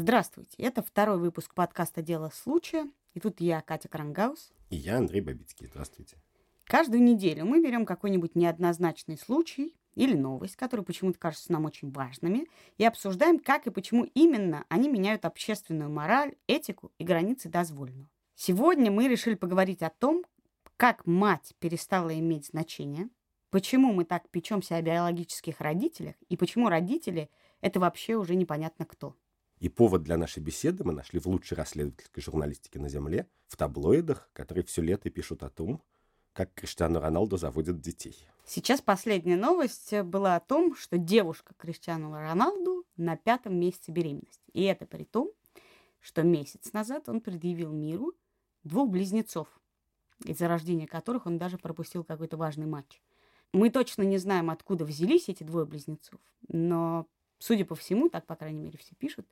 Здравствуйте, это второй выпуск подкаста «Дело случая». И тут я, Катя Крангаус. И я, Андрей Бабицкий. Здравствуйте. Каждую неделю мы берем какой-нибудь неоднозначный случай или новость, которые почему-то кажутся нам очень важными, и обсуждаем, как и почему именно они меняют общественную мораль, этику и границы дозволенного. Сегодня мы решили поговорить о том, как мать перестала иметь значение, почему мы так печемся о биологических родителях и почему родители – это вообще уже непонятно кто. И повод для нашей беседы мы нашли в лучшей расследовательской журналистике на Земле, в таблоидах, которые все лето пишут о том, как Криштиану Роналду заводят детей. Сейчас последняя новость была о том, что девушка Криштиану Роналду на пятом месяце беременности. И это при том, что месяц назад он предъявил миру двух близнецов, из-за рождения которых он даже пропустил какой-то важный матч. Мы точно не знаем, откуда взялись эти двое близнецов, но, судя по всему, так, по крайней мере, все пишут,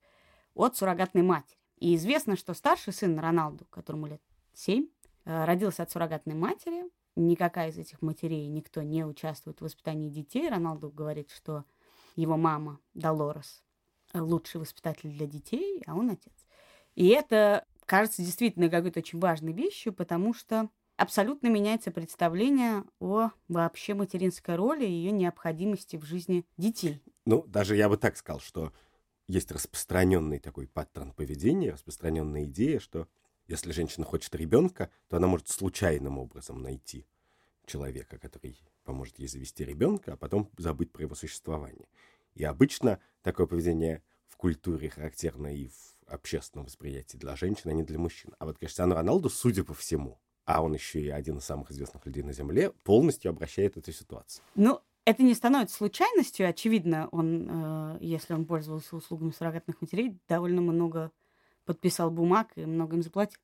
от суррогатной матери. И известно, что старший сын Роналду, которому лет 7, э, родился от суррогатной матери. Никакая из этих матерей, никто не участвует в воспитании детей. Роналду говорит, что его мама Долорес лучший воспитатель для детей, а он отец. И это кажется действительно какой-то очень важной вещью, потому что абсолютно меняется представление о вообще материнской роли и ее необходимости в жизни детей. Ну, даже я бы так сказал, что есть распространенный такой паттерн поведения, распространенная идея, что если женщина хочет ребенка, то она может случайным образом найти человека, который поможет ей завести ребенка, а потом забыть про его существование. И обычно такое поведение в культуре характерно и в общественном восприятии для женщин, а не для мужчин. А вот Криштиану Роналду, судя по всему, а он еще и один из самых известных людей на Земле, полностью обращает эту ситуацию. Ну, это не становится случайностью. Очевидно, он, э, если он пользовался услугами суррогатных матерей, довольно много подписал бумаг и много им заплатил.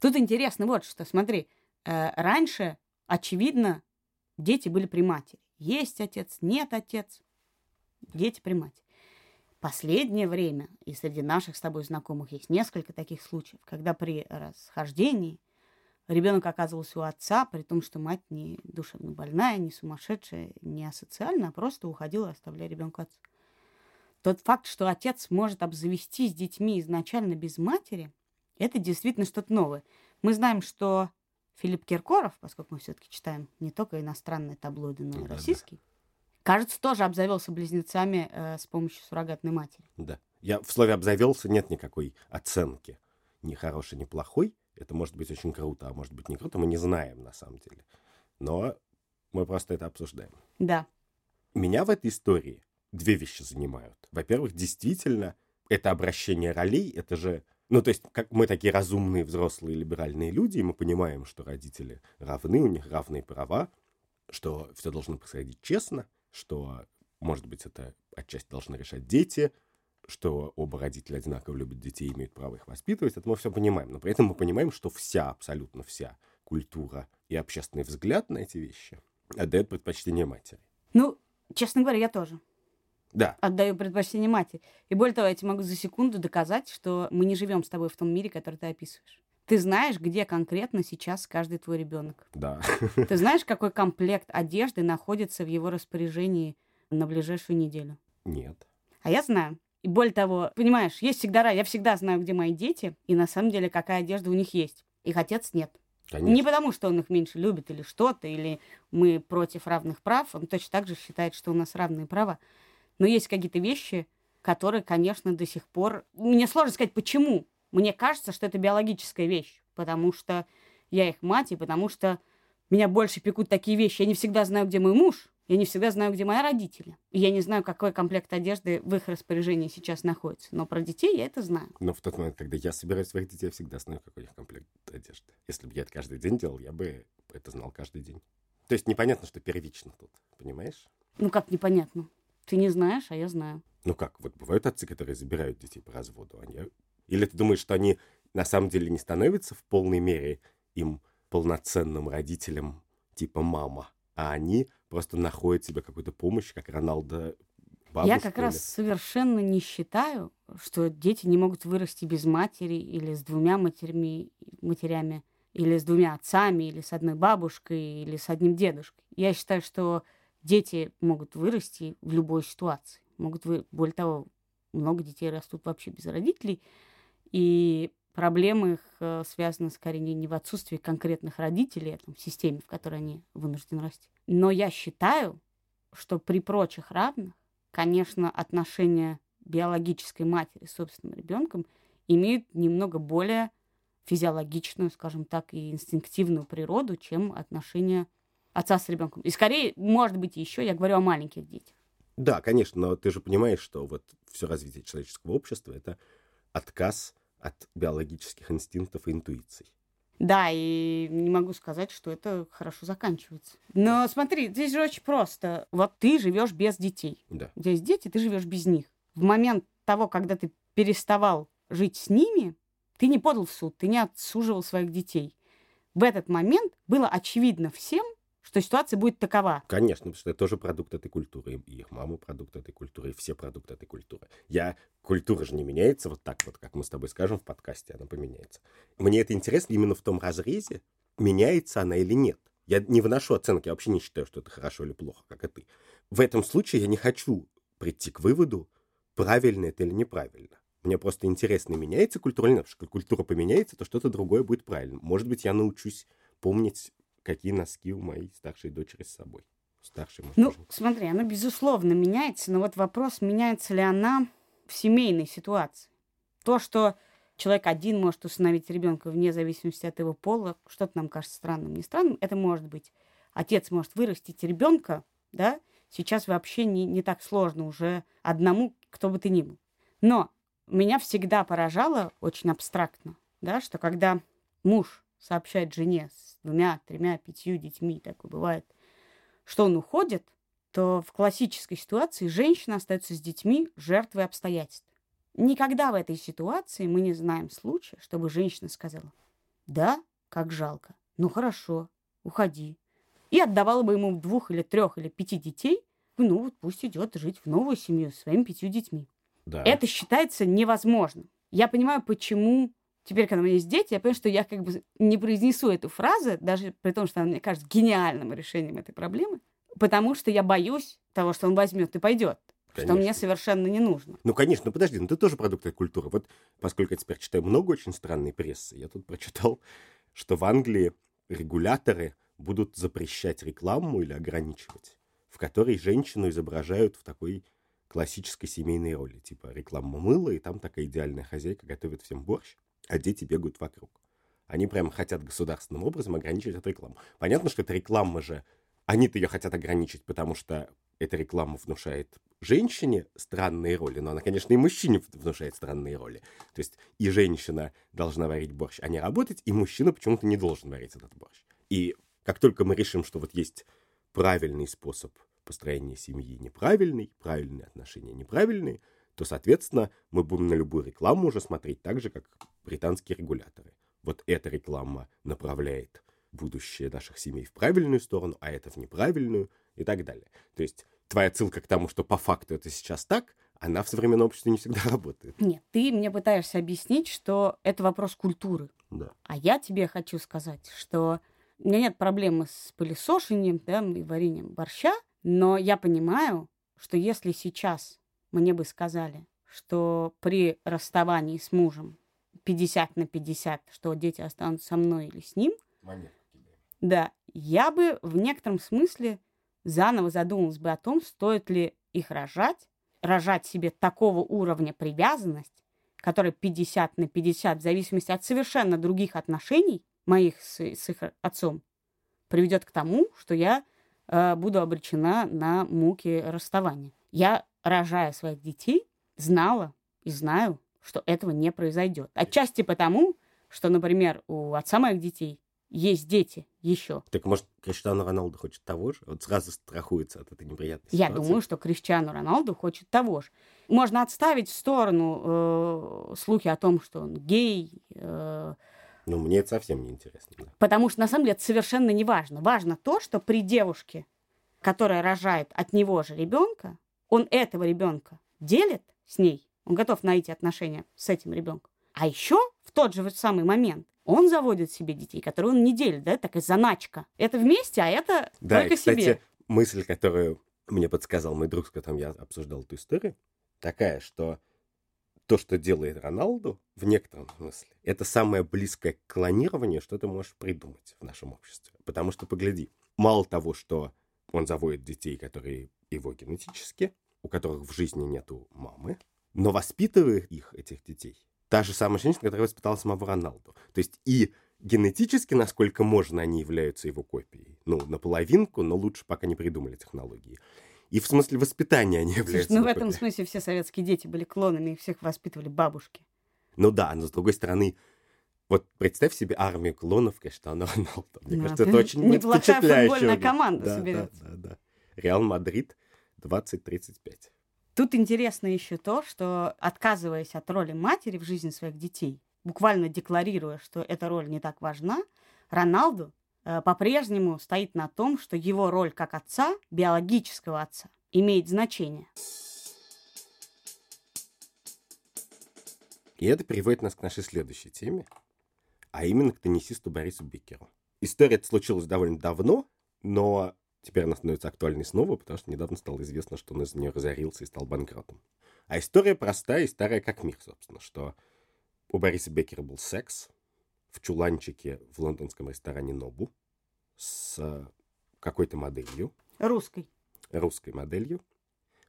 Тут интересно вот что. Смотри, э, раньше, очевидно, дети были при матери. Есть отец, нет отец. Дети при матери. Последнее время, и среди наших с тобой знакомых есть несколько таких случаев, когда при расхождении – ребенок оказывался у отца, при том, что мать не душевно больная, не сумасшедшая, не асоциальная, а просто уходила, оставляя ребенка отцу. Тот факт, что отец может обзавестись детьми изначально без матери, это действительно что-то новое. Мы знаем, что Филипп Киркоров, поскольку мы все-таки читаем не только иностранные таблоиды, но и да, российские, да. кажется, тоже обзавелся близнецами э, с помощью суррогатной матери. Да. Я в слове обзавелся нет никакой оценки. Ни хорошей, ни плохой. Это может быть очень круто, а может быть не круто, мы не знаем на самом деле. Но мы просто это обсуждаем. Да. Меня в этой истории две вещи занимают. Во-первых, действительно, это обращение ролей, это же... Ну, то есть, как мы такие разумные, взрослые, либеральные люди, и мы понимаем, что родители равны, у них равные права, что все должно происходить честно, что, может быть, это отчасти должны решать дети, что оба родителя одинаково любят детей и имеют право их воспитывать, это мы все понимаем. Но при этом мы понимаем, что вся, абсолютно вся культура и общественный взгляд на эти вещи отдает предпочтение матери. Ну, честно говоря, я тоже. Да. Отдаю предпочтение матери. И более того, я тебе могу за секунду доказать, что мы не живем с тобой в том мире, который ты описываешь. Ты знаешь, где конкретно сейчас каждый твой ребенок. Да. Ты знаешь, какой комплект одежды находится в его распоряжении на ближайшую неделю? Нет. А я знаю. И более того, понимаешь, есть всегда я всегда знаю, где мои дети, и на самом деле какая одежда у них есть. Их отец нет. Конечно. Не потому, что он их меньше любит или что-то, или мы против равных прав. Он точно так же считает, что у нас равные права. Но есть какие-то вещи, которые, конечно, до сих пор... Мне сложно сказать, почему. Мне кажется, что это биологическая вещь, потому что я их мать, и потому что меня больше пекут такие вещи. Я не всегда знаю, где мой муж, я не всегда знаю, где мои родители. И я не знаю, какой комплект одежды в их распоряжении сейчас находится. Но про детей я это знаю. Но в тот момент, когда я собираю своих детей, я всегда знаю, какой у них комплект одежды. Если бы я это каждый день делал, я бы это знал каждый день. То есть непонятно, что первично тут, понимаешь? Ну как непонятно? Ты не знаешь, а я знаю. Ну как, вот бывают отцы, которые забирают детей по разводу. Они... Или ты думаешь, что они на самом деле не становятся в полной мере им полноценным родителем типа мама, а они просто находят себе какую-то помощь, как Роналдо Я как раз совершенно не считаю, что дети не могут вырасти без матери или с двумя матерями, матерями, или с двумя отцами, или с одной бабушкой, или с одним дедушкой. Я считаю, что дети могут вырасти в любой ситуации. Могут вы, более того, много детей растут вообще без родителей. И проблемы их э, связаны скорее не в отсутствии конкретных родителей, а там, в системе, в которой они вынуждены расти. Но я считаю, что при прочих равных, конечно, отношения биологической матери с собственным ребенком имеют немного более физиологичную, скажем так, и инстинктивную природу, чем отношения отца с ребенком. И скорее, может быть, еще я говорю о маленьких детях. Да, конечно, но ты же понимаешь, что вот все развитие человеческого общества это отказ от биологических инстинктов и интуиций. Да, и не могу сказать, что это хорошо заканчивается. Но смотри, здесь же очень просто. Вот ты живешь без детей. Да. Есть дети, ты живешь без них. В момент того, когда ты переставал жить с ними, ты не подал в суд, ты не отсуживал своих детей. В этот момент было очевидно всем, что ситуация будет такова. Конечно, потому что это тоже продукт этой культуры. И их мама продукт этой культуры, и все продукты этой культуры. Я... Культура же не меняется вот так вот, как мы с тобой скажем в подкасте, она поменяется. Мне это интересно именно в том разрезе, меняется она или нет. Я не выношу оценки, я вообще не считаю, что это хорошо или плохо, как и ты. В этом случае я не хочу прийти к выводу, правильно это или неправильно. Мне просто интересно, меняется культура или нет. Потому что культура поменяется, то что-то другое будет правильно. Может быть, я научусь помнить, какие носки у моей старшей дочери с собой. Старшей, ну, тоже. смотри, она безусловно меняется, но вот вопрос, меняется ли она в семейной ситуации. То, что человек один может установить ребенка вне зависимости от его пола, что-то нам кажется странным, не странным, это может быть. Отец может вырастить ребенка, да, сейчас вообще не, не так сложно уже одному, кто бы ты ни был. Но меня всегда поражало очень абстрактно, да, что когда муж сообщает жене с двумя, тремя, пятью детьми, такое бывает, что он уходит, то в классической ситуации женщина остается с детьми жертвой обстоятельств. Никогда в этой ситуации мы не знаем случая, чтобы женщина сказала, да, как жалко, ну хорошо, уходи. И отдавала бы ему двух или трех или пяти детей, ну вот пусть идет жить в новую семью с своими пятью детьми. Да. Это считается невозможным. Я понимаю, почему теперь, когда у меня есть дети, я понимаю, что я как бы не произнесу эту фразу, даже при том, что она мне кажется гениальным решением этой проблемы, потому что я боюсь того, что он возьмет и пойдет. Конечно. Что мне совершенно не нужно. Ну, конечно, ну подожди, ну ты тоже продукт этой культуры. Вот поскольку я теперь читаю много очень странной прессы, я тут прочитал, что в Англии регуляторы будут запрещать рекламу или ограничивать, в которой женщину изображают в такой классической семейной роли, типа реклама мыла, и там такая идеальная хозяйка готовит всем борщ, а дети бегают вокруг. Они прям хотят государственным образом ограничить эту рекламу. Понятно, что эта реклама же, они-то ее хотят ограничить, потому что эта реклама внушает женщине странные роли, но она, конечно, и мужчине внушает странные роли. То есть и женщина должна варить борщ, а не работать, и мужчина почему-то не должен варить этот борщ. И как только мы решим, что вот есть правильный способ построения семьи неправильный, правильные отношения неправильные, то, соответственно, мы будем на любую рекламу уже смотреть так же, как британские регуляторы. Вот эта реклама направляет будущее наших семей в правильную сторону, а это в неправильную и так далее. То есть твоя ссылка к тому, что по факту это сейчас так, она в современном обществе не всегда работает. Нет, ты мне пытаешься объяснить, что это вопрос культуры. Да. А я тебе хочу сказать, что у меня нет проблемы с пылесошением да, и вареньем борща, но я понимаю, что если сейчас мне бы сказали, что при расставании с мужем 50 на 50, что дети останутся со мной или с ним, да, я бы в некотором смысле заново задумалась бы о том, стоит ли их рожать, рожать себе такого уровня привязанность, который 50 на 50, в зависимости от совершенно других отношений моих с, с их отцом, приведет к тому, что я Э, буду обречена на муки расставания. Я, рожая своих детей, знала и знаю, что этого не произойдет. Отчасти потому, что, например, у отца моих детей есть дети еще. Так может, Криштиану Роналду хочет того же? Вот сразу страхуется от этой неприятной ситуации. Я думаю, что Криштиану Роналду хочет того же. Можно отставить в сторону э, слухи о том, что он гей, э, ну, мне это совсем не интересно. Да. Потому что, на самом деле, это совершенно не важно. Важно то, что при девушке, которая рожает от него же ребенка, он этого ребенка делит с ней, он готов найти отношения с этим ребенком. А еще в тот же самый момент он заводит себе детей, которые он не делит, да, такая заначка. Это вместе, а это да, только и, кстати, себе. мысль, которую мне подсказал мой друг, с которым я обсуждал эту историю, такая, что то, что делает Роналду, в некотором смысле, это самое близкое к клонированию, что ты можешь придумать в нашем обществе. Потому что, погляди, мало того, что он заводит детей, которые его генетически, у которых в жизни нету мамы, но воспитывая их, этих детей, та же самая женщина, которая воспитала самого Роналду. То есть и генетически, насколько можно, они являются его копией. Ну, наполовинку, но лучше пока не придумали технологии. И в смысле воспитания они являются. Слушай, ну, в этом смысле все советские дети были клонами, их всех воспитывали бабушки. Ну да, но с другой стороны, вот представь себе армию клонов Криштиану Роналду. Мне да, кажется, это очень Неплохая футбольная команда да, соберется. Да, да, да. Реал Мадрид 2035. Тут интересно еще то, что отказываясь от роли матери в жизни своих детей, буквально декларируя, что эта роль не так важна, Роналду э, по-прежнему стоит на том, что его роль как отца, биологического отца, имеет значение. И это приводит нас к нашей следующей теме, а именно к теннисисту Борису Бикеру. История эта случилась довольно давно, но теперь она становится актуальной снова, потому что недавно стало известно, что он из нее разорился и стал банкротом. А история простая и старая как мир, собственно, что у Бориса Беккера был секс в чуланчике в лондонском ресторане Нобу с какой-то моделью. Русской. Русской моделью,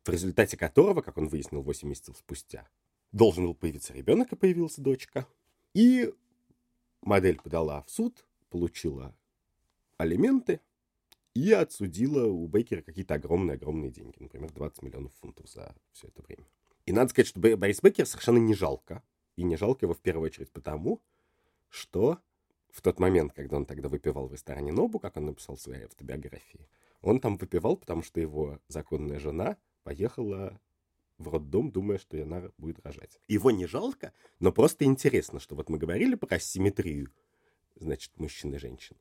в результате которого, как он выяснил 8 месяцев спустя, должен был появиться ребенок, и появилась дочка. И модель подала в суд, получила алименты, и отсудила у Бейкера какие-то огромные-огромные деньги. Например, 20 миллионов фунтов за все это время. И надо сказать, что Борис Бейкер совершенно не жалко. И не жалко его в первую очередь потому, что в тот момент, когда он тогда выпивал в ресторане Нобу, как он написал в своей автобиографии, он там выпивал, потому что его законная жена поехала в роддом, думая, что она будет рожать. Его не жалко, но просто интересно, что вот мы говорили про симметрию, значит, мужчин и женщин.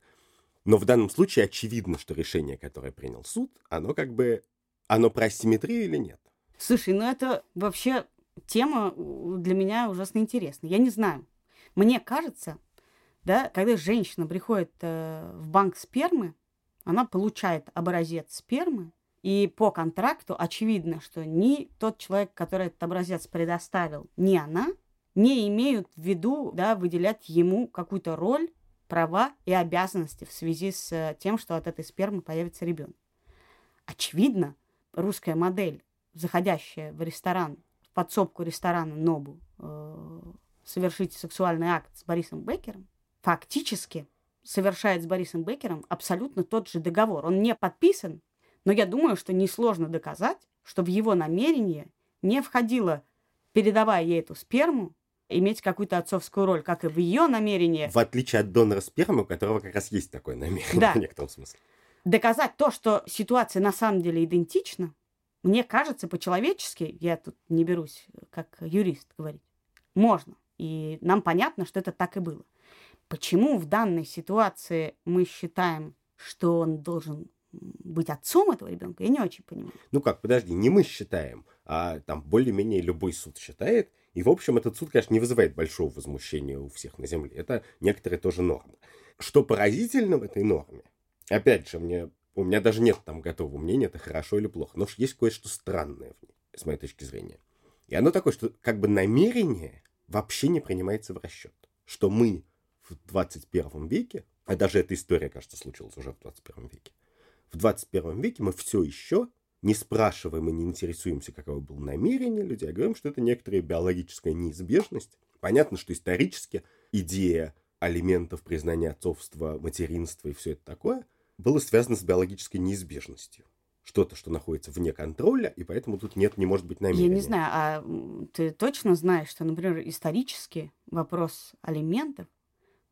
Но в данном случае очевидно, что решение, которое принял суд, оно как бы, оно про асимметрию или нет? Слушай, ну это вообще тема для меня ужасно интересна. Я не знаю. Мне кажется, да, когда женщина приходит э, в банк спермы, она получает образец спермы, и по контракту очевидно, что ни тот человек, который этот образец предоставил, ни она не имеют в виду да, выделять ему какую-то роль права и обязанности в связи с э, тем, что от этой спермы появится ребенок. Очевидно, русская модель, заходящая в ресторан, в подсобку ресторана Нобу, э, совершить сексуальный акт с Борисом Беккером, фактически совершает с Борисом Беккером абсолютно тот же договор. Он не подписан, но я думаю, что несложно доказать, что в его намерение не входило, передавая ей эту сперму, иметь какую-то отцовскую роль, как и в ее намерении. В отличие от донора спермы, у которого как раз есть такое намерение да. в некотором смысле. Доказать то, что ситуация на самом деле идентична, мне кажется, по-человечески, я тут не берусь как юрист говорить, можно. И нам понятно, что это так и было. Почему в данной ситуации мы считаем, что он должен быть отцом этого ребенка, я не очень понимаю. Ну как, подожди, не мы считаем, а там более-менее любой суд считает, и, в общем, этот суд, конечно, не вызывает большого возмущения у всех на Земле. Это некоторые тоже нормы. Что поразительно в этой норме, опять же, мне, у меня даже нет там готового мнения, это хорошо или плохо, но есть кое-что странное в ней, с моей точки зрения. И оно такое, что как бы намерение вообще не принимается в расчет. Что мы в 21 веке, а даже эта история, кажется, случилась уже в 21 веке, в 21 веке мы все еще не спрашиваем и не интересуемся, каково было намерение людей, а говорим, что это некоторая биологическая неизбежность. Понятно, что исторически идея алиментов, признания отцовства, материнства и все это такое было связано с биологической неизбежностью. Что-то, что находится вне контроля, и поэтому тут нет, не может быть намерения. Я не знаю, а ты точно знаешь, что, например, исторически вопрос алиментов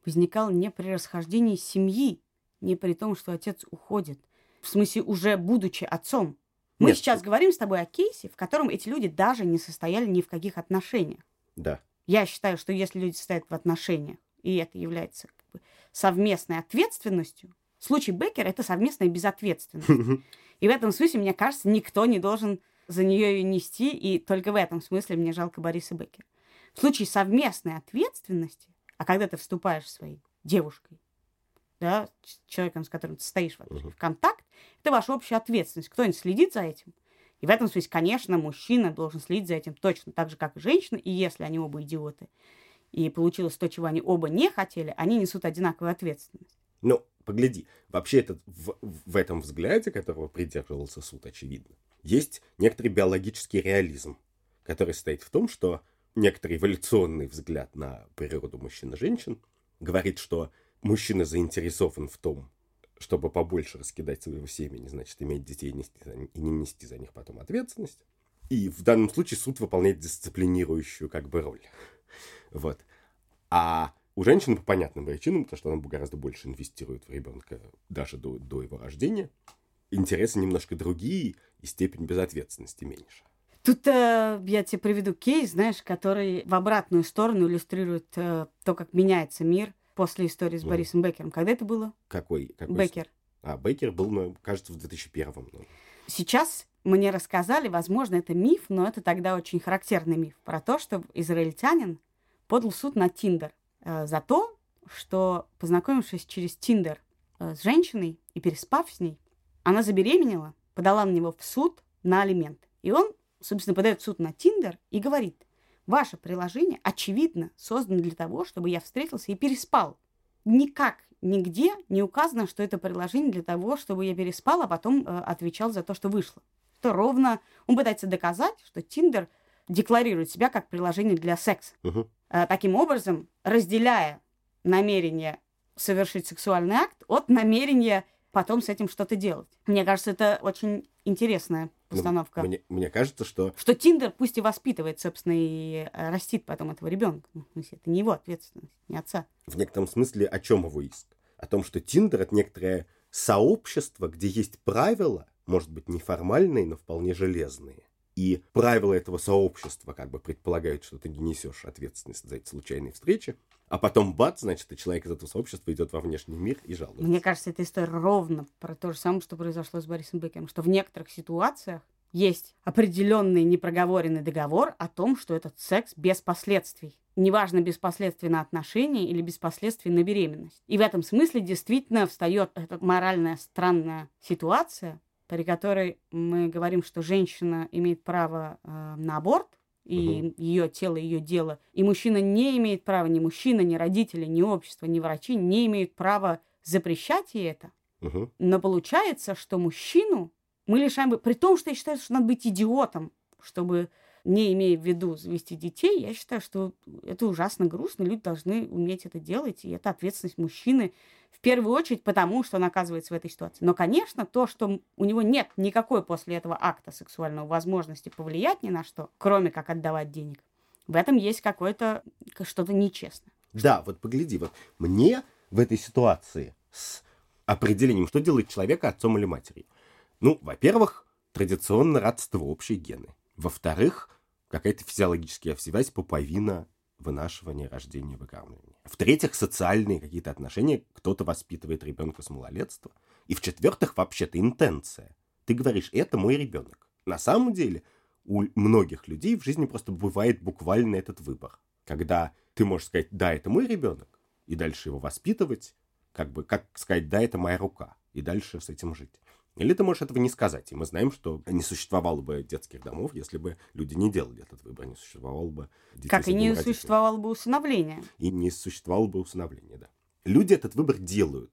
возникал не при расхождении семьи, не при том, что отец уходит. В смысле, уже будучи отцом. Мы Нет. сейчас говорим с тобой о кейсе, в котором эти люди даже не состояли ни в каких отношениях. Да. Я считаю, что если люди состоят в отношениях, и это является как бы, совместной ответственностью, случай Беккер это совместная безответственность. И в этом смысле, мне кажется, никто не должен за нее ее нести, и только в этом смысле мне жалко Бориса Беккера. В случае совместной ответственности, а когда ты вступаешь своей девушкой да, человеком, с которым ты стоишь в, в контакт, это ваша общая ответственность. Кто-нибудь следит за этим? И в этом смысле, конечно, мужчина должен следить за этим точно так же, как и женщина, и если они оба идиоты, и получилось то, чего они оба не хотели, они несут одинаковую ответственность. Ну, погляди, вообще этот, в, в этом взгляде, которого придерживался суд, очевидно, есть некоторый биологический реализм, который состоит в том, что некоторый эволюционный взгляд на природу мужчин и женщин говорит, что мужчина заинтересован в том, чтобы побольше раскидать своего семени, значит, иметь детей и, нести за, и не нести за них потом ответственность. И в данном случае суд выполняет дисциплинирующую как бы роль. Вот. А у женщины по понятным причинам, потому что она гораздо больше инвестирует в ребенка даже до, до его рождения, интересы немножко другие и степень безответственности меньше. Тут э, я тебе приведу кейс, знаешь, который в обратную сторону иллюстрирует э, то, как меняется мир после истории с Борисом mm. Беккером. Когда это было? Какой? какой? Беккер. А, Беккер был, ну, кажется, в 2001 ну. Сейчас мне рассказали, возможно, это миф, но это тогда очень характерный миф про то, что израильтянин подал суд на Тиндер э, за то, что, познакомившись через Тиндер э, с женщиной и переспав с ней, она забеременела, подала на него в суд на алименты. И он, собственно, подает в суд на Тиндер и говорит, ваше приложение, очевидно, создано для того, чтобы я встретился и переспал. Никак, нигде не указано, что это приложение для того, чтобы я переспал, а потом э, отвечал за то, что вышло. То ровно он пытается доказать, что Тиндер декларирует себя как приложение для секса. Угу. Э, таким образом, разделяя намерение совершить сексуальный акт от намерения потом с этим что-то делать. Мне кажется, это очень интересная постановка. Ну, мне, мне кажется, что... Что Тиндер пусть и воспитывает, собственно, и э, растит потом этого ребенка. Ну, это не его ответственность, не отца. В некотором смысле о чем его иск? О том, что Тиндер — это некоторое сообщество, где есть правила, может быть, неформальные, но вполне железные. И правила этого сообщества как бы предполагают, что ты не несешь ответственность за эти случайные встречи. А потом, бац, значит, и человек из этого сообщества идет во внешний мир и жалуется. Мне кажется, эта история ровно про то же самое, что произошло с Борисом Бекером. Что в некоторых ситуациях есть определенный непроговоренный договор о том, что этот секс без последствий. Неважно, без последствий на отношения или без последствий на беременность. И в этом смысле действительно встает эта моральная странная ситуация, при которой мы говорим, что женщина имеет право э, на аборт, и угу. ее тело, ее дело. И мужчина не имеет права, ни мужчина, ни родители, ни общество, ни врачи не имеют права запрещать ей это. Угу. Но получается, что мужчину мы лишаем... При том, что я считаю, что надо быть идиотом, чтобы, не имея в виду завести детей, я считаю, что это ужасно грустно. Люди должны уметь это делать, и это ответственность мужчины в первую очередь потому, что он оказывается в этой ситуации. Но, конечно, то, что у него нет никакой после этого акта сексуального возможности повлиять ни на что, кроме как отдавать денег, в этом есть какое-то что-то нечестное. Да, вот погляди, вот мне в этой ситуации с определением, что делает человека отцом или матерью. Ну, во-первых, традиционно родство, общие гены. Во-вторых, какая-то физиологическая связь, пуповина, вынашивание, рождение, выкармливание. В-третьих, социальные какие-то отношения. Кто-то воспитывает ребенка с малолетства. И в-четвертых, вообще-то интенция. Ты говоришь, это мой ребенок. На самом деле, у многих людей в жизни просто бывает буквально этот выбор. Когда ты можешь сказать, да, это мой ребенок, и дальше его воспитывать, как бы, как сказать, да, это моя рука, и дальше с этим жить. Или ты можешь этого не сказать. И мы знаем, что не существовало бы детских домов, если бы люди не делали этот выбор. Не существовало бы детей Как и не родителей. существовало бы усыновления. И не существовало бы усыновления, да. Люди этот выбор делают.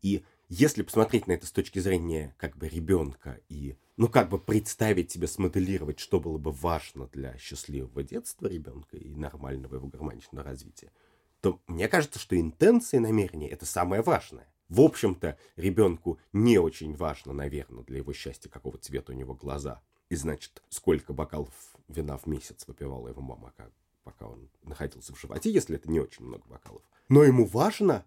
И если посмотреть на это с точки зрения как бы ребенка и, ну, как бы представить себе, смоделировать, что было бы важно для счастливого детства ребенка и нормального его гармоничного развития, то мне кажется, что интенции намерения – это самое важное. В общем-то, ребенку не очень важно, наверное, для его счастья, какого цвета у него глаза. И значит, сколько бокалов вина в месяц выпивала его мама, пока он находился в животе, если это не очень много бокалов. Но ему важно,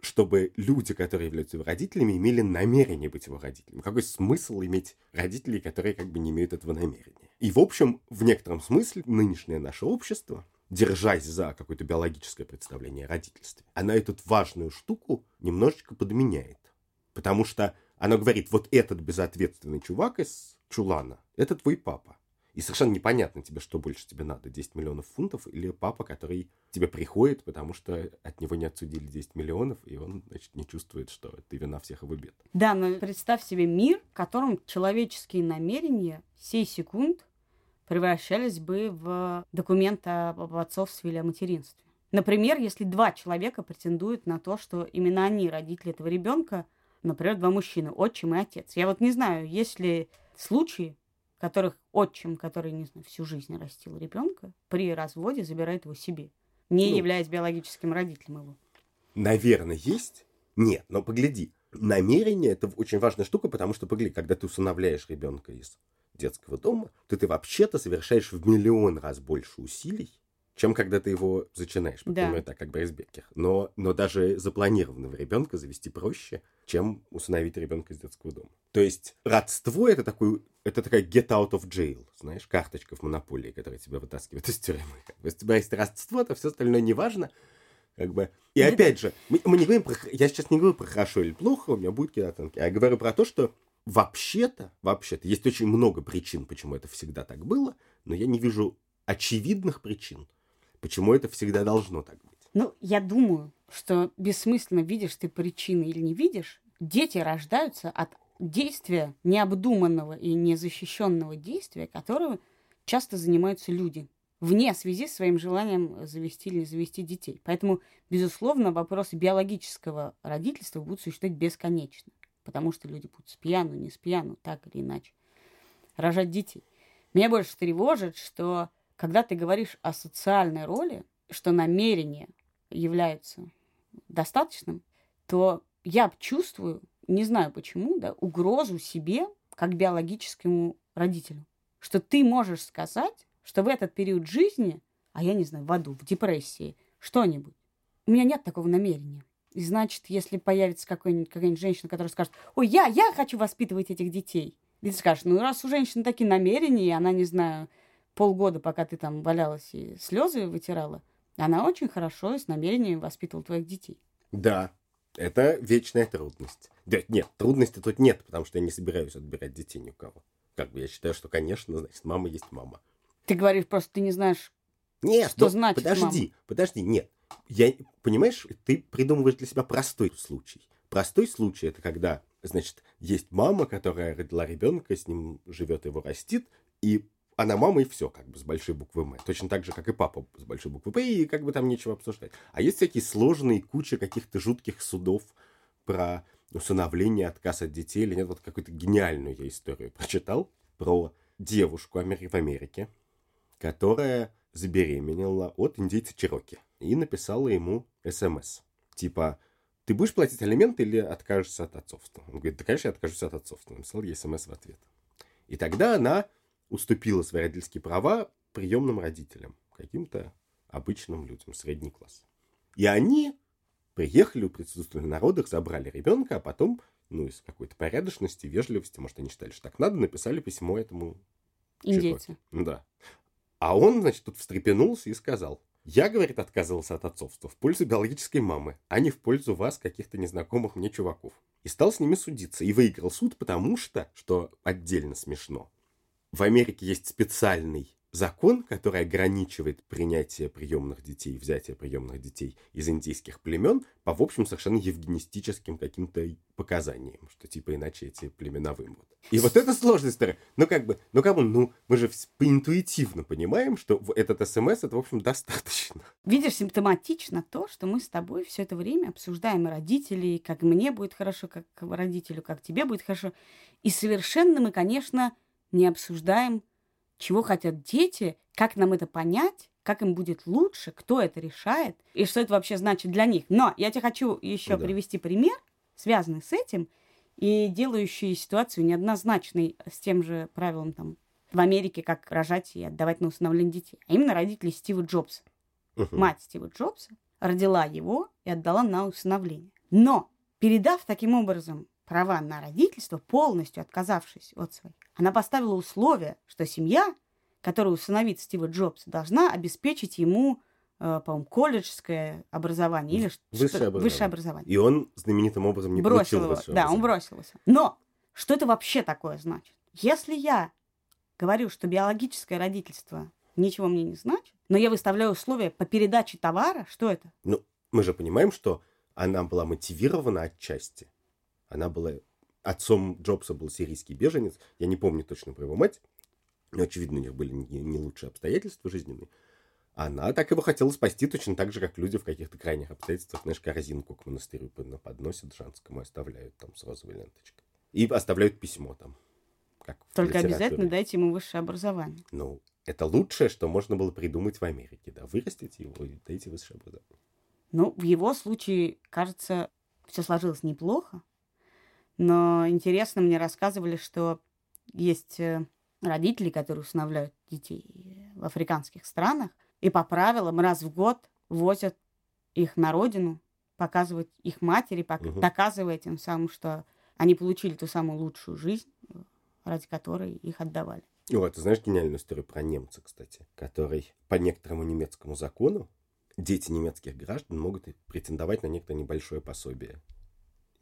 чтобы люди, которые являются его родителями, имели намерение быть его родителями. Какой смысл иметь родителей, которые как бы не имеют этого намерения? И, в общем, в некотором смысле нынешнее наше общество держась за какое-то биологическое представление о родительстве, она эту важную штуку немножечко подменяет. Потому что она говорит, вот этот безответственный чувак из Чулана, это твой папа. И совершенно непонятно тебе, что больше тебе надо, 10 миллионов фунтов или папа, который тебе приходит, потому что от него не отсудили 10 миллионов, и он, значит, не чувствует, что ты вина всех его бед. Да, но представь себе мир, в котором человеческие намерения сей секунд превращались бы в документ об отцовстве или о материнстве. Например, если два человека претендуют на то, что именно они родители этого ребенка, например, два мужчины, отчим и отец. Я вот не знаю, есть ли случаи, в которых отчим, который, не знаю, всю жизнь растил ребенка, при разводе забирает его себе, не ну, являясь биологическим родителем его. Наверное, есть. Нет, но погляди. Намерение – это очень важная штука, потому что, погляди, когда ты усыновляешь ребенка из детского дома, то ты вообще-то совершаешь в миллион раз больше усилий, чем когда ты его зачинаешь, например, да. так, как Борис Беккер. Но, но даже запланированного ребенка завести проще, чем усыновить ребенка из детского дома. То есть родство это такой, это такая get out of jail, знаешь, карточка в монополии, которая тебя вытаскивает из тюрьмы. Если у тебя есть родство, то все остальное не важно. Как бы. И опять же, мы, мы не говорим про... Я сейчас не говорю про хорошо или плохо, у меня будет какие-то оценки. А я говорю про то, что вообще-то, вообще-то, есть очень много причин, почему это всегда так было, но я не вижу очевидных причин, Почему это всегда должно так быть? Ну, я думаю, что бессмысленно, видишь ты причины или не видишь, дети рождаются от действия необдуманного и незащищенного действия, которым часто занимаются люди вне связи с своим желанием завести или завести детей. Поэтому, безусловно, вопросы биологического родительства будут существовать бесконечно, потому что люди будут с пьяну, не с пьяну, так или иначе, рожать детей. Меня больше тревожит, что когда ты говоришь о социальной роли, что намерение является достаточным, то я чувствую, не знаю почему, да, угрозу себе как биологическому родителю. Что ты можешь сказать, что в этот период жизни, а я не знаю, в аду, в депрессии, что-нибудь, у меня нет такого намерения. И значит, если появится какая-нибудь какая женщина, которая скажет, ой, я, я хочу воспитывать этих детей, и ты скажешь, ну раз у женщины такие намерения, и она, не знаю, полгода, пока ты там валялась и слезы вытирала, она очень хорошо и с намерением воспитывала твоих детей. Да, это вечная трудность. Да, нет, трудности тут нет, потому что я не собираюсь отбирать детей ни у кого. Как бы я считаю, что, конечно, значит, мама есть мама. Ты говоришь, просто ты не знаешь, нет, что ну, значит подожди, мама. подожди, нет. Я, понимаешь, ты придумываешь для себя простой случай. Простой случай это когда, значит, есть мама, которая родила ребенка, с ним живет, его растит, и она мама и все, как бы с большой буквы М. Точно так же, как и папа с большой буквы П, и как бы там нечего обсуждать. А есть всякие сложные куча каких-то жутких судов про усыновление, отказ от детей или нет. Вот какую-то гениальную я историю прочитал про девушку в Америке, которая забеременела от индейца Чироки и написала ему СМС. Типа, ты будешь платить алименты или откажешься от отцовства? Он говорит, да, конечно, я откажусь от отцовства. Написал ей СМС в ответ. И тогда она уступила свои родительские права приемным родителям, каким-то обычным людям, средний класс. И они приехали у присутствующих народах, забрали ребенка, а потом, ну, из какой-то порядочности, вежливости, может, они считали, что так надо, написали письмо этому Индейцу. Да. А он, значит, тут встрепенулся и сказал, я, говорит, отказывался от отцовства в пользу биологической мамы, а не в пользу вас, каких-то незнакомых мне чуваков. И стал с ними судиться. И выиграл суд, потому что, что отдельно смешно, в Америке есть специальный закон, который ограничивает принятие приемных детей, взятие приемных детей из индийских племен по, в общем, совершенно евгенистическим каким-то показаниям, что типа иначе эти племена вымрут. И вот это сложная история. Ну как бы, ну кому, ну мы же интуитивно понимаем, что этот СМС это, в общем, достаточно. Видишь, симптоматично то, что мы с тобой все это время обсуждаем родителей, как мне будет хорошо, как родителю, как тебе будет хорошо. И совершенно мы, конечно, не обсуждаем, чего хотят дети, как нам это понять, как им будет лучше, кто это решает и что это вообще значит для них. Но я тебе хочу еще да. привести пример, связанный с этим и делающий ситуацию неоднозначной с тем же правилом там в Америке, как рожать и отдавать на усыновление детей. А именно родители Стива Джобса. Угу. Мать Стива Джобса родила его и отдала на усыновление. Но, передав таким образом права на родительство, полностью отказавшись от своих, она поставила условие, что семья, которая усыновит Стива Джобса, должна обеспечить ему, э, по-моему, колледжское образование или высшее, образование. высшее образование. И он знаменитым образом не бросил его. Да, он бросился. Но что это вообще такое значит? Если я говорю, что биологическое родительство ничего мне не значит, но я выставляю условия по передаче товара, что это? Ну, мы же понимаем, что она была мотивирована отчасти. Она была... Отцом Джобса был сирийский беженец. Я не помню точно про его мать. Но, очевидно, у них были не, не лучшие обстоятельства жизненные. Она так его хотела спасти точно так же, как люди в каких-то крайних обстоятельствах, знаешь, корзинку к монастырю подносят женскому, оставляют там с розовой ленточкой. И оставляют письмо там. Как Только обязательно дайте ему высшее образование. Ну, это лучшее, что можно было придумать в Америке, да, вырастить его и дайте высшее образование. Ну, в его случае, кажется, все сложилось неплохо. Но интересно, мне рассказывали, что есть э, родители, которые усыновляют детей в африканских странах, и по правилам раз в год возят их на родину, показывать их матери, угу. доказывая тем самым, что они получили ту самую лучшую жизнь, ради которой их отдавали. О, ты знаешь гениальную историю про немца, кстати, который по некоторому немецкому закону дети немецких граждан могут претендовать на некоторое небольшое пособие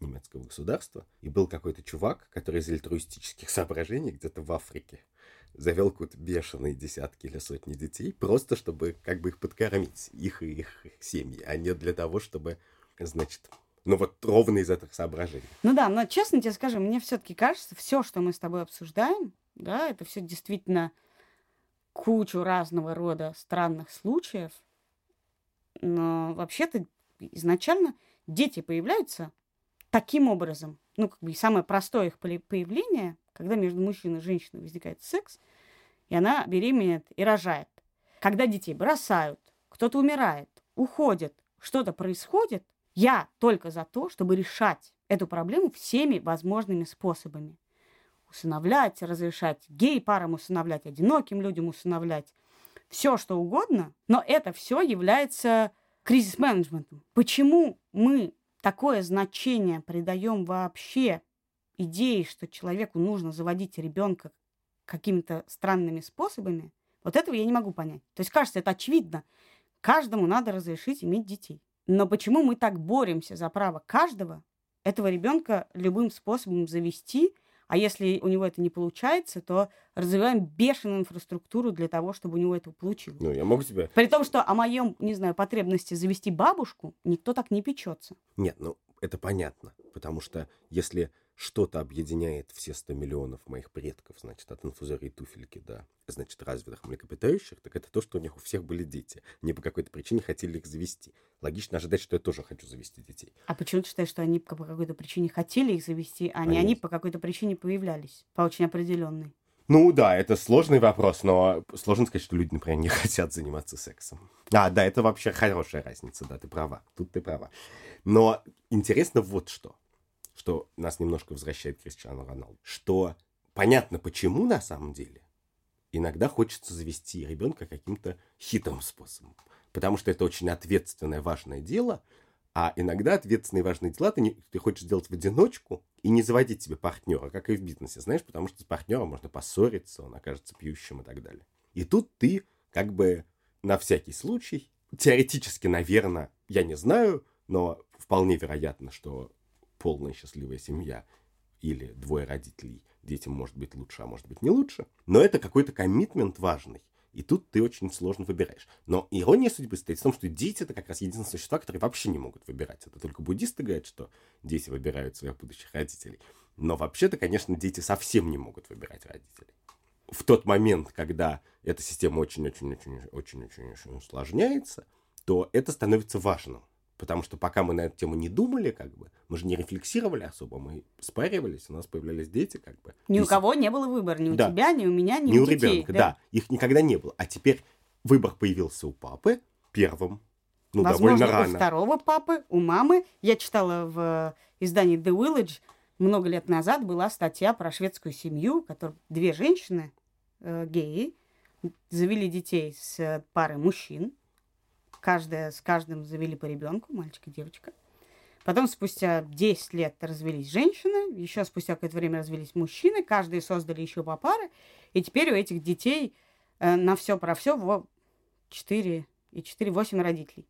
немецкого государства. И был какой-то чувак, который из альтруистических соображений где-то в Африке завел какие-то бешеные десятки или сотни детей, просто чтобы как бы их подкормить, их и их, семьи, а не для того, чтобы, значит, ну вот ровно из этих соображений. Ну да, но честно тебе скажу, мне все-таки кажется, все, что мы с тобой обсуждаем, да, это все действительно кучу разного рода странных случаев, но вообще-то изначально дети появляются таким образом. Ну, как бы самое простое их появление, когда между мужчиной и женщиной возникает секс, и она беременеет и рожает. Когда детей бросают, кто-то умирает, уходит, что-то происходит, я только за то, чтобы решать эту проблему всеми возможными способами. Усыновлять, разрешать гей-парам усыновлять, одиноким людям усыновлять, все что угодно, но это все является кризис-менеджментом. Почему мы такое значение придаем вообще идее, что человеку нужно заводить ребенка какими-то странными способами, вот этого я не могу понять. То есть, кажется, это очевидно. Каждому надо разрешить иметь детей. Но почему мы так боремся за право каждого этого ребенка любым способом завести – а если у него это не получается, то развиваем бешеную инфраструктуру для того, чтобы у него это получилось. Ну, я могу тебе... При том, что о моем, не знаю, потребности завести бабушку никто так не печется. Нет, ну, это понятно. Потому что если что-то объединяет все 100 миллионов моих предков, значит, от инфузории туфельки до, значит, развитых млекопитающих, так это то, что у них у всех были дети. Они по какой-то причине хотели их завести. Логично ожидать, что я тоже хочу завести детей. А почему ты считаешь, что они по какой-то причине хотели их завести, а не они по какой-то причине появлялись? По очень определенной. Ну да, это сложный вопрос, но сложно сказать, что люди, например, не хотят заниматься сексом. А, да, это вообще хорошая разница, да, ты права. Тут ты права. Но интересно вот что что нас немножко возвращает к Кристиану Роналду, что понятно, почему на самом деле иногда хочется завести ребенка каким-то хитрым способом. Потому что это очень ответственное, важное дело, а иногда ответственные важные дела ты, не, ты хочешь сделать в одиночку и не заводить себе партнера, как и в бизнесе, знаешь, потому что с партнером можно поссориться, он окажется пьющим и так далее. И тут ты как бы на всякий случай, теоретически, наверное, я не знаю, но вполне вероятно, что полная счастливая семья или двое родителей, детям может быть лучше, а может быть не лучше. Но это какой-то коммитмент важный. И тут ты очень сложно выбираешь. Но ирония судьбы стоит в том, что дети это как раз единственные существа, которые вообще не могут выбирать. Это только буддисты говорят, что дети выбирают своих будущих родителей. Но вообще-то, конечно, дети совсем не могут выбирать родителей. В тот момент, когда эта система очень-очень-очень-очень-очень усложняется, то это становится важным. Потому что пока мы на эту тему не думали, как бы, мы же не рефлексировали особо, мы спаривались, у нас появлялись дети, как бы. Ни у кого не было выбора, ни у да. тебя, ни у меня, ни, ни у, у детей. ребенка, да? да. Их никогда не было. А теперь выбор появился у папы первым, ну, Возможно, довольно рано. у второго папы, у мамы. Я читала в издании The Village много лет назад была статья про шведскую семью, которая две женщины, э, геи, завели детей с парой мужчин, Каждая, с каждым завели по ребенку, мальчик и девочка. Потом спустя 10 лет развелись женщины, еще спустя какое-то время развелись мужчины, каждый создали еще по паре, и теперь у этих детей э, на все про все 4 и 4, 8 родителей.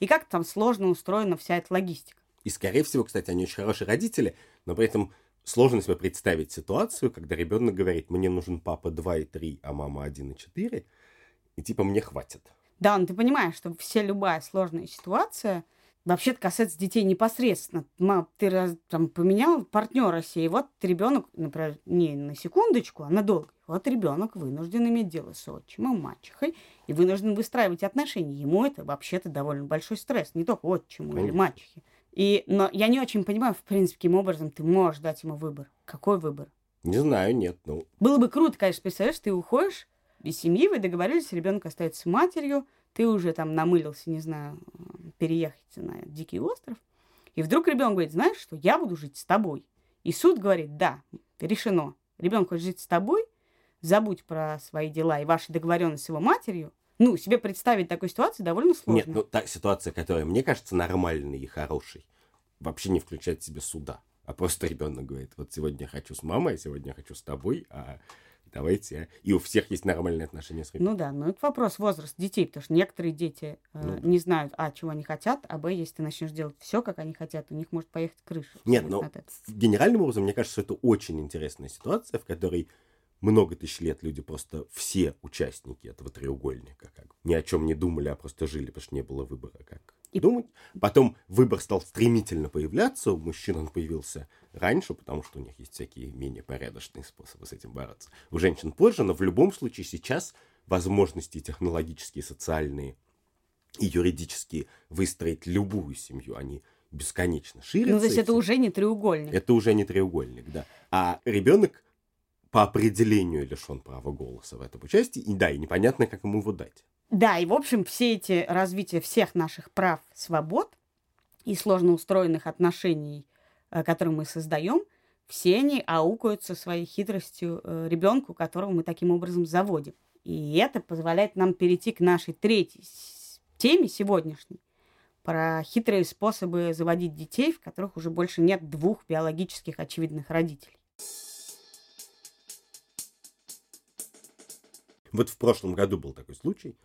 И как там сложно устроена вся эта логистика. И, скорее всего, кстати, они очень хорошие родители, но при этом сложно себе представить ситуацию, когда ребенок говорит, мне нужен папа 2 и 3, а мама 1 и 4, и типа мне хватит. Да, но ты понимаешь, что все любая сложная ситуация вообще-то касается детей непосредственно. Мам, ты раз, там поменял партнера себе, и вот ребенок, например, не на секундочку, а надолго. Вот ребенок вынужден иметь дело с отчимом, мачехой, и вынужден выстраивать отношения. Ему это вообще-то довольно большой стресс, не только отчиму Конечно. или мачехе. И, но я не очень понимаю, в принципе, каким образом ты можешь дать ему выбор. Какой выбор? Не знаю, нет. Ну... Было бы круто, конечно, представляешь, ты уходишь из семьи, вы договорились, ребенок остается с матерью, ты уже там намылился, не знаю, переехать на дикий остров, и вдруг ребенок говорит, знаешь что, я буду жить с тобой. И суд говорит, да, решено. Ребенок хочет жить с тобой, забудь про свои дела и ваши договоренности с его матерью, ну, себе представить такую ситуацию довольно сложно. Нет, ну, та ситуация, которая мне кажется нормальной и хорошей, вообще не включает в себя суда. А просто ребенок говорит, вот сегодня я хочу с мамой, а сегодня я хочу с тобой, а давайте. И у всех есть нормальные отношения с ребенком. Ну да, но это вопрос возраста детей, потому что некоторые дети э, ну, не знают, а, чего они хотят, а, б, если ты начнешь делать все, как они хотят, у них может поехать крыша. Нет, но генеральным образом, мне кажется, это очень интересная ситуация, в которой много тысяч лет люди просто все участники этого треугольника, как ни о чем не думали, а просто жили, потому что не было выбора, как и думать. Потом выбор стал стремительно появляться, у мужчин он появился раньше, потому что у них есть всякие менее порядочные способы с этим бороться. У женщин позже, но в любом случае сейчас возможности технологические, социальные и юридические выстроить любую семью, они бесконечно ширятся. Ну, то есть это уже не треугольник. Это уже не треугольник, да. А ребенок по определению лишен права голоса в этом участии, и да, и непонятно, как ему его дать. Да, и в общем все эти развития всех наших прав, свобод и сложно устроенных отношений, э, которые мы создаем, все они аукаются своей хитростью э, ребенку, которого мы таким образом заводим. И это позволяет нам перейти к нашей третьей теме сегодняшней про хитрые способы заводить детей, в которых уже больше нет двух биологических очевидных родителей. Вот в прошлом году был такой случай.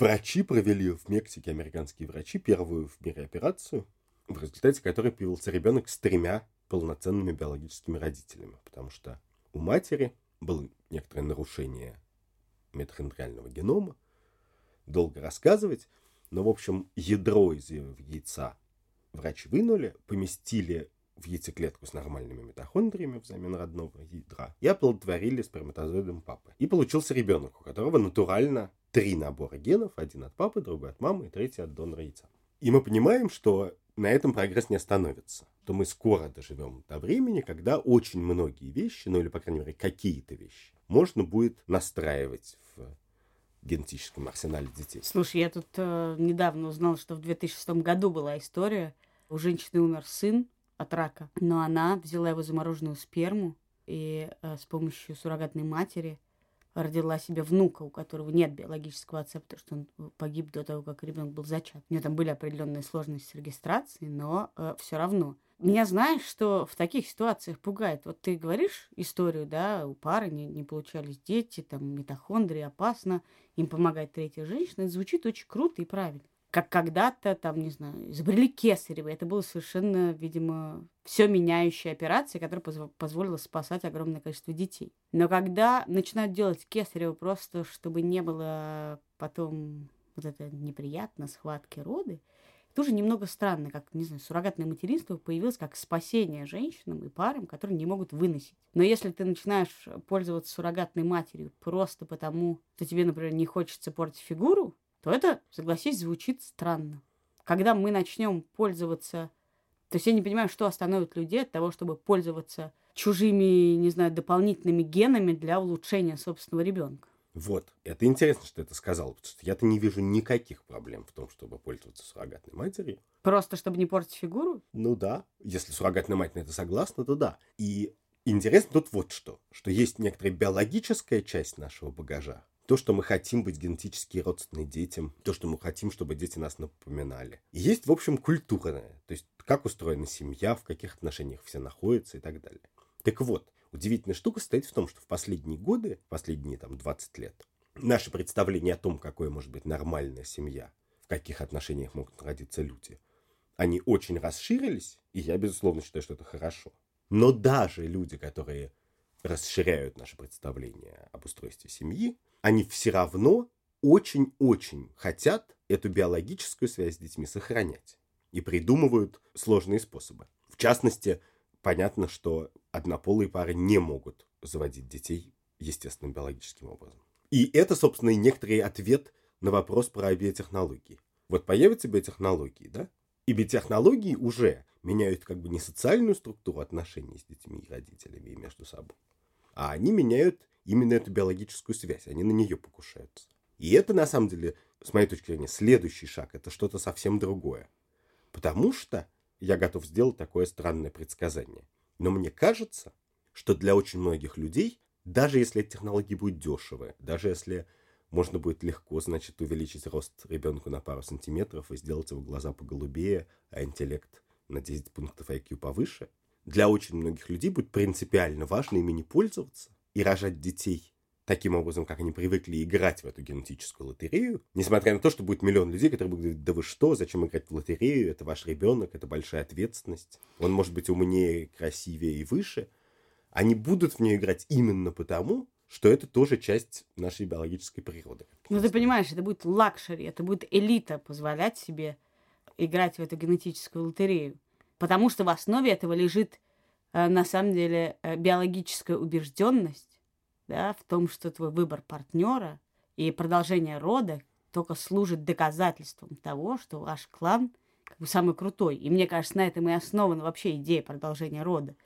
Врачи провели в Мексике, американские врачи, первую в мире операцию, в результате которой появился ребенок с тремя полноценными биологическими родителями, потому что у матери было некоторое нарушение митохондриального генома. Долго рассказывать, но, в общем, ядро из яйца врачи вынули, поместили в яйцеклетку с нормальными митохондриями взамен родного ядра и оплодотворили сперматозоидом папы. И получился ребенок, у которого натурально три набора генов, один от папы, другой от мамы и третий от донора яйца. И мы понимаем, что на этом прогресс не остановится, то мы скоро доживем до времени, когда очень многие вещи, ну или, по крайней мере, какие-то вещи, можно будет настраивать в генетическом арсенале детей. Слушай, я тут э, недавно узнала, что в 2006 году была история. У женщины умер сын, от рака. Но она взяла его замороженную сперму и э, с помощью суррогатной матери родила себе внука, у которого нет биологического отца, потому что он погиб до того, как ребенок был зачат. У нее там были определенные сложности с регистрацией, но э, все равно. Меня знаешь, что в таких ситуациях пугает? Вот ты говоришь историю, да, у пары не, не получались дети, там митохондрии опасно, им помогает третья женщина. Это звучит очень круто и правильно как когда-то, там, не знаю, изобрели кесарево. Это было совершенно, видимо, все меняющая операция, которая позв- позволила спасать огромное количество детей. Но когда начинают делать кесарево просто, чтобы не было потом вот это неприятно, схватки роды, это уже немного странно, как, не знаю, суррогатное материнство появилось как спасение женщинам и парам, которые не могут выносить. Но если ты начинаешь пользоваться суррогатной матерью просто потому, что тебе, например, не хочется портить фигуру, то это, согласись, звучит странно. Когда мы начнем пользоваться... То есть я не понимаю, что остановит людей от того, чтобы пользоваться чужими, не знаю, дополнительными генами для улучшения собственного ребенка. Вот. Это интересно, что это сказал, потому что я-то не вижу никаких проблем в том, чтобы пользоваться суррогатной матерью. Просто чтобы не портить фигуру? Ну да. Если суррогатная мать на это согласна, то да. И интересно тут вот что, что есть некоторая биологическая часть нашего багажа, то, что мы хотим быть генетически родственны детям, то, что мы хотим, чтобы дети нас напоминали. И есть, в общем, культурная, то есть как устроена семья, в каких отношениях все находятся и так далее. Так вот, удивительная штука состоит в том, что в последние годы, последние там 20 лет, наше представление о том, какой может быть нормальная семья, в каких отношениях могут родиться люди, они очень расширились, и я, безусловно, считаю, что это хорошо. Но даже люди, которые расширяют наше представление об устройстве семьи, они все равно очень-очень хотят эту биологическую связь с детьми сохранять и придумывают сложные способы. В частности, понятно, что однополые пары не могут заводить детей естественным биологическим образом. И это, собственно, и некоторый ответ на вопрос про биотехнологии. Вот появятся биотехнологии, да? И биотехнологии уже меняют как бы не социальную структуру отношений с детьми и родителями и между собой, а они меняют именно эту биологическую связь, они на нее покушаются. И это, на самом деле, с моей точки зрения, следующий шаг, это что-то совсем другое. Потому что я готов сделать такое странное предсказание. Но мне кажется, что для очень многих людей, даже если эти технологии будут дешевые, даже если можно будет легко, значит, увеличить рост ребенку на пару сантиметров и сделать его глаза поголубее, а интеллект на 10 пунктов IQ повыше, для очень многих людей будет принципиально важно ими не пользоваться и рожать детей таким образом, как они привыкли играть в эту генетическую лотерею, несмотря на то, что будет миллион людей, которые будут говорить, да вы что, зачем играть в лотерею, это ваш ребенок, это большая ответственность, он может быть умнее, красивее и выше, они будут в нее играть именно потому, что это тоже часть нашей биологической природы. Ну, ты понимаешь, это будет luxury, это будет элита позволять себе играть в эту генетическую лотерею. Потому что в основе этого лежит, на самом деле, э, биологическая убежденность да, в том, что твой выбор партнера и продолжение рода только служит доказательством того, что ваш клан как бы самый крутой. И мне кажется, на этом и основана вообще идея продолжения рода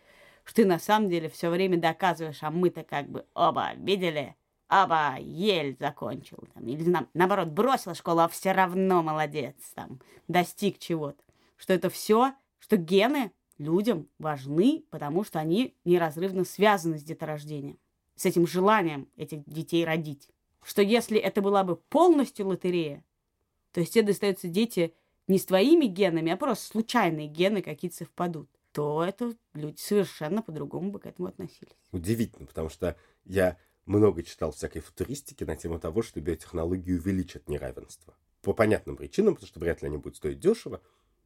что ты на самом деле все время доказываешь, а мы-то как бы оба видели, оба ель закончил, там, или на, наоборот, бросил школу, а все равно молодец, там, достиг чего-то. Что это все, что гены людям важны, потому что они неразрывно связаны с деторождением, с этим желанием этих детей родить. Что если это была бы полностью лотерея, то есть тебе достаются дети не с твоими генами, а просто случайные гены какие-то совпадут то это люди совершенно по-другому бы к этому относились. Удивительно, потому что я много читал всякой футуристики на тему того, что биотехнологии увеличат неравенство. По понятным причинам, потому что вряд ли они будут стоить дешево,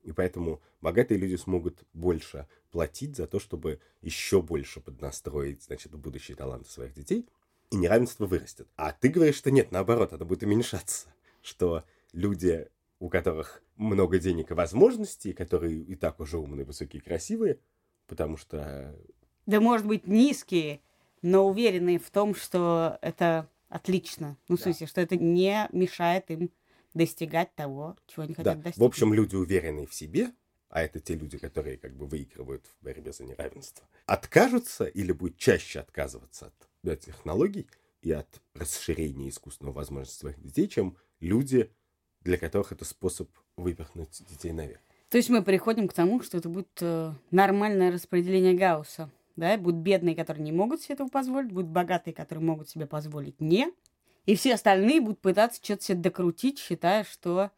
и поэтому богатые люди смогут больше платить за то, чтобы еще больше поднастроить, значит, будущие таланты своих детей, и неравенство вырастет. А ты говоришь, что нет, наоборот, это будет уменьшаться, что люди у которых много денег и возможностей, которые и так уже умные, высокие, красивые, потому что... Да, может быть, низкие, но уверенные в том, что это отлично. Ну, да. в смысле, что это не мешает им достигать того, чего они хотят да. достичь. В общем, люди, уверенные в себе, а это те люди, которые как бы выигрывают в борьбе за неравенство, откажутся или будут чаще отказываться от технологий и от расширения искусственного возможностей своих детей, чем люди, для которых это способ выпихнуть детей наверх. То есть мы приходим к тому, что это будет э, нормальное распределение Гаусса. Да? Будут бедные, которые не могут себе этого позволить, будут богатые, которые могут себе позволить не. И все остальные будут пытаться что-то себе докрутить, считая, что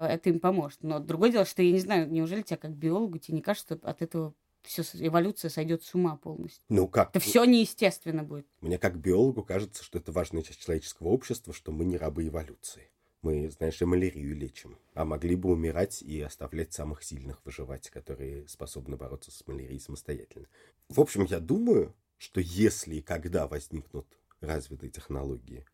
это им поможет. Но другое дело, что я не знаю, неужели тебя как биологу тебе не кажется, что от этого все эволюция сойдет с ума полностью. Ну как? Это все неестественно будет. Мне как биологу кажется, что это важная часть человеческого общества, что мы не рабы эволюции мы, знаешь, и малярию лечим. А могли бы умирать и оставлять самых сильных выживать, которые способны бороться с малярией самостоятельно. В общем, я думаю, что если и когда возникнут развитые технологии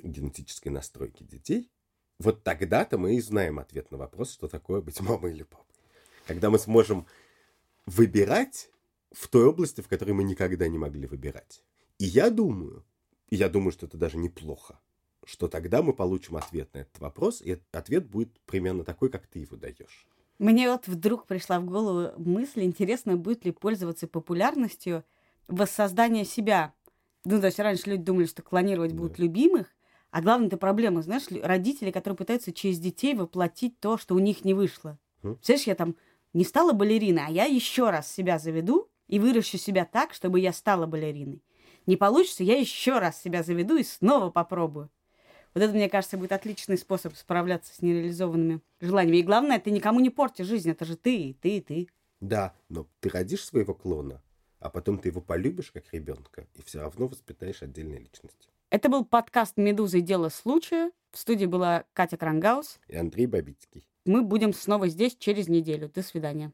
генетической настройки детей, вот тогда-то мы и знаем ответ на вопрос, что такое быть мамой или папой. Когда мы сможем выбирать в той области, в которой мы никогда не могли выбирать. И я думаю, и я думаю, что это даже неплохо, что тогда мы получим ответ на этот вопрос, и ответ будет примерно такой, как ты его даешь. Мне вот вдруг пришла в голову мысль, интересно, будет ли пользоваться популярностью воссоздание себя. Ну, то есть раньше люди думали, что клонировать да. будут любимых, а главное, это проблема, знаешь, родители, которые пытаются через детей воплотить то, что у них не вышло. Хм? Представляешь, я там не стала балериной, а я еще раз себя заведу и выращу себя так, чтобы я стала балериной. Не получится, я еще раз себя заведу и снова попробую. Вот это, мне кажется, будет отличный способ справляться с нереализованными желаниями. И главное, ты никому не портишь жизнь. Это же ты, ты, и ты. Да, но ты родишь своего клона, а потом ты его полюбишь как ребенка и все равно воспитаешь отдельной личностью. Это был подкаст «Медуза и дело случая». В студии была Катя Крангаус и Андрей Бабицкий. Мы будем снова здесь через неделю. До свидания.